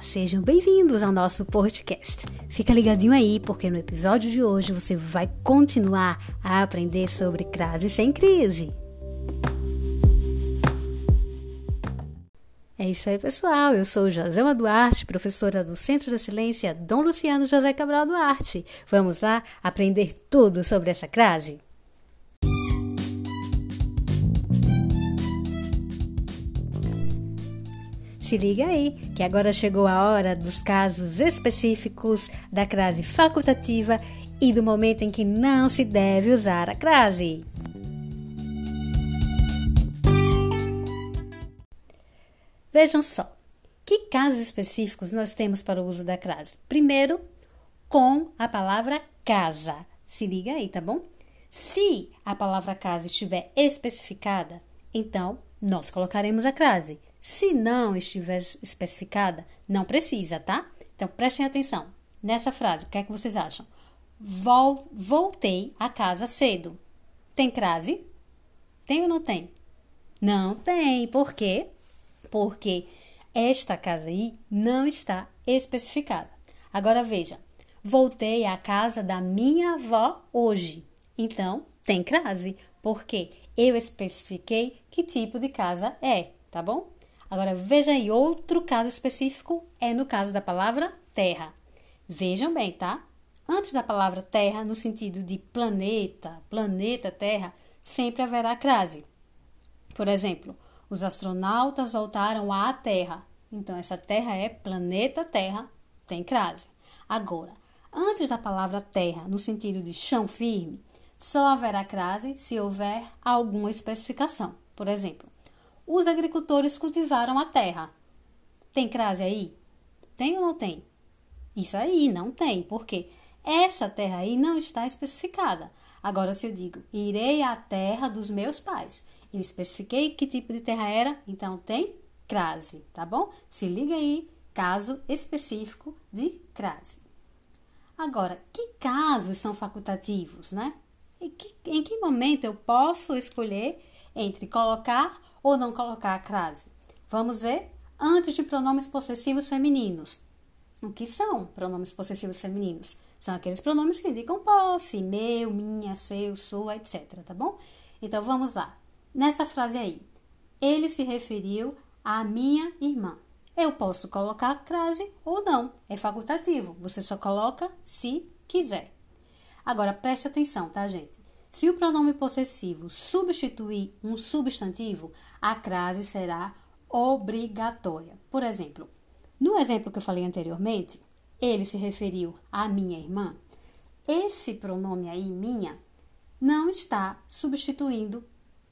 Sejam bem-vindos ao nosso podcast. Fica ligadinho aí, porque no episódio de hoje você vai continuar a aprender sobre crase sem crise. É isso aí, pessoal. Eu sou Joselma Duarte, professora do Centro da Excelência Dom Luciano José Cabral Duarte. Vamos lá aprender tudo sobre essa crase? Se liga aí, que agora chegou a hora dos casos específicos da crase facultativa e do momento em que não se deve usar a crase. Vejam só, que casos específicos nós temos para o uso da crase? Primeiro, com a palavra casa. Se liga aí, tá bom? Se a palavra casa estiver especificada, então nós colocaremos a crase. Se não estiver especificada, não precisa, tá? Então prestem atenção. Nessa frase, o que é que vocês acham? Vol voltei a casa cedo. Tem crase? Tem ou não tem? Não tem. Por quê? Porque esta casa aí não está especificada. Agora veja, voltei à casa da minha avó hoje. Então, tem crase, porque eu especifiquei que tipo de casa é, tá bom? Agora veja aí, outro caso específico é no caso da palavra terra. Vejam bem, tá? Antes da palavra terra, no sentido de planeta, planeta Terra, sempre haverá crase. Por exemplo, os astronautas voltaram à Terra. Então, essa Terra é planeta Terra, tem crase. Agora, antes da palavra terra, no sentido de chão firme, só haverá crase se houver alguma especificação. Por exemplo, os agricultores cultivaram a terra. Tem crase aí? Tem ou não tem? Isso aí não tem, porque essa terra aí não está especificada. Agora, se eu digo irei à terra dos meus pais, eu especifiquei que tipo de terra era, então tem crase, tá bom? Se liga aí, caso específico de crase. Agora, que casos são facultativos, né? Em que, em que momento eu posso escolher entre colocar ou não colocar a crase? Vamos ver antes de pronomes possessivos femininos. O que são pronomes possessivos femininos? São aqueles pronomes que indicam posse, meu, minha, seu, sua, etc, tá bom? Então vamos lá. Nessa frase aí, ele se referiu à minha irmã. Eu posso colocar a crase ou não, é facultativo. Você só coloca se quiser. Agora preste atenção, tá, gente? Se o pronome possessivo substituir um substantivo, a crase será obrigatória. Por exemplo, no exemplo que eu falei anteriormente, ele se referiu à minha irmã. Esse pronome aí, minha, não está substituindo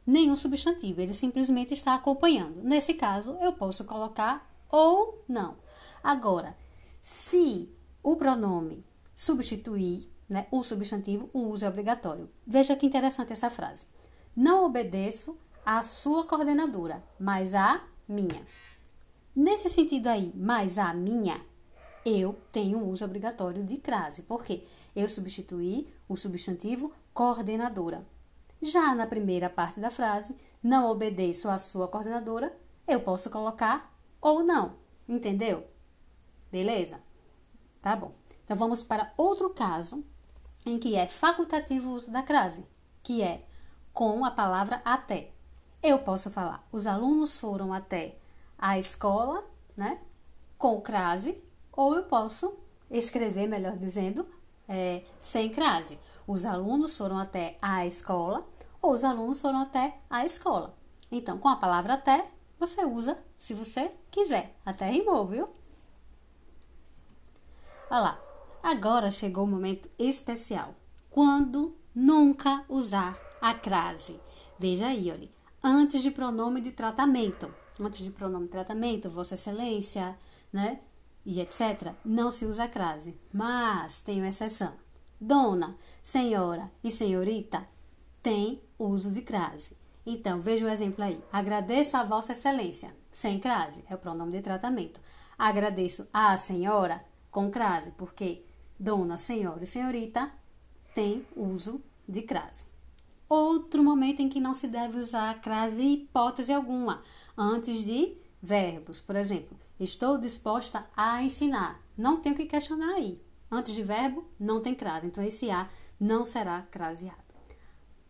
nenhum substantivo, ele simplesmente está acompanhando. Nesse caso, eu posso colocar ou não. Agora, se o pronome substituir né, o substantivo, o uso é obrigatório. Veja que interessante essa frase. Não obedeço à sua coordenadora, mas à minha. Nesse sentido aí, mais a minha, eu tenho o uso obrigatório de crase, porque eu substituí o substantivo coordenadora. Já na primeira parte da frase, não obedeço à sua coordenadora, eu posso colocar ou não, entendeu? Beleza? Tá bom. Então vamos para outro caso em que é facultativo o uso da crase, que é com a palavra até. Eu posso falar, os alunos foram até a escola, né, com crase, ou eu posso escrever, melhor dizendo, é, sem crase. Os alunos foram até a escola, ou os alunos foram até a escola. Então, com a palavra até, você usa se você quiser. Até rimou, viu? Olha lá. Agora chegou o momento especial. Quando nunca usar a crase? Veja aí, olha. Antes de pronome de tratamento. Antes de pronome de tratamento, Vossa Excelência, né? E etc. Não se usa a crase. Mas tem uma exceção. Dona, senhora e senhorita tem uso de crase. Então, veja o exemplo aí. Agradeço a Vossa Excelência, sem crase, é o pronome de tratamento. Agradeço a senhora, com crase, porque dona, senhora e senhorita tem uso de crase. Outro momento em que não se deve usar crase, hipótese alguma, antes de verbos. Por exemplo, estou disposta a ensinar. Não tem o que questionar aí. Antes de verbo, não tem crase. Então, esse A não será craseado.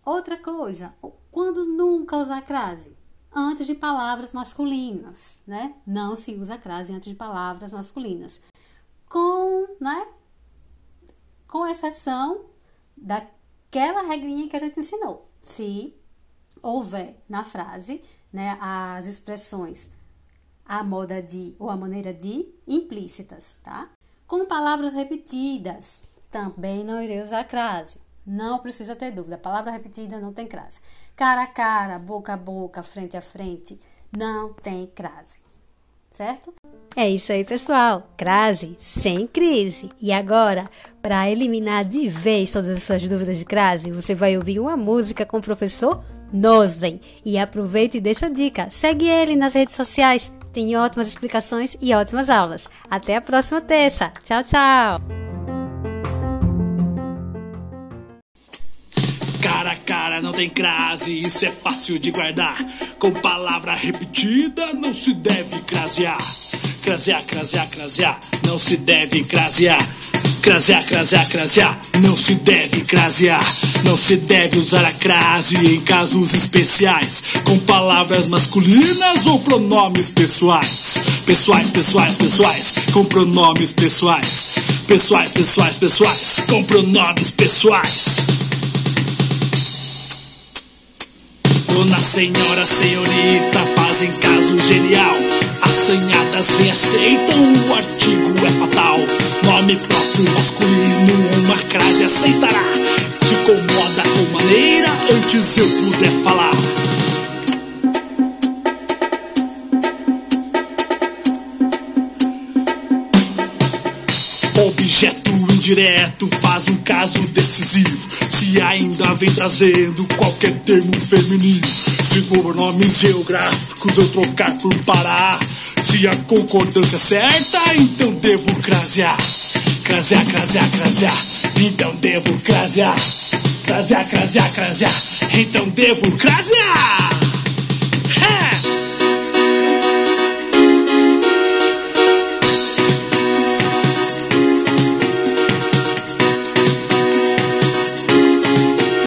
Outra coisa, quando nunca usar crase? Antes de palavras masculinas, né? Não se usa crase antes de palavras masculinas. Com, né? Com exceção daquela regrinha que a gente ensinou. Se houver na frase, né, as expressões a moda de ou a maneira de implícitas, tá? Com palavras repetidas, também não irei usar crase. Não precisa ter dúvida. Palavra repetida não tem crase. Cara a cara, boca a boca, frente a frente, não tem crase. Certo? É isso aí, pessoal. Crase sem crise. E agora, para eliminar de vez todas as suas dúvidas de crase, você vai ouvir uma música com o professor Noslen. E aproveita e deixa a dica. Segue ele nas redes sociais. Tem ótimas explicações e ótimas aulas. Até a próxima terça. Tchau, tchau. Não tem crase, isso é fácil de guardar. Com palavra repetida não se deve crasear. Crasear, crasear, crasear, não se deve crasear. Crasear, crasear, crasear, não se deve crasear. Não se deve usar a crase em casos especiais, com palavras masculinas ou pronomes pessoais. Pessoais, pessoais, pessoais, com pronomes pessoais. Pessoais, pessoais, pessoais, com pronomes pessoais. Dona Senhora, Senhorita, fazem caso genial. Assanhadas reaceitam, o artigo é fatal. Nome próprio masculino, uma crase aceitará. Se incomoda com maneira, antes eu puder falar. Objeto indireto faz um caso decisivo. Se ainda vem trazendo qualquer termo feminino. Se pronomes geográficos eu trocar por parar. Se a concordância é certa, então devo crasear. Crasear, crasear, crasear. Então devo crasear. Crasear, crasear, crasear. Então devo crasear.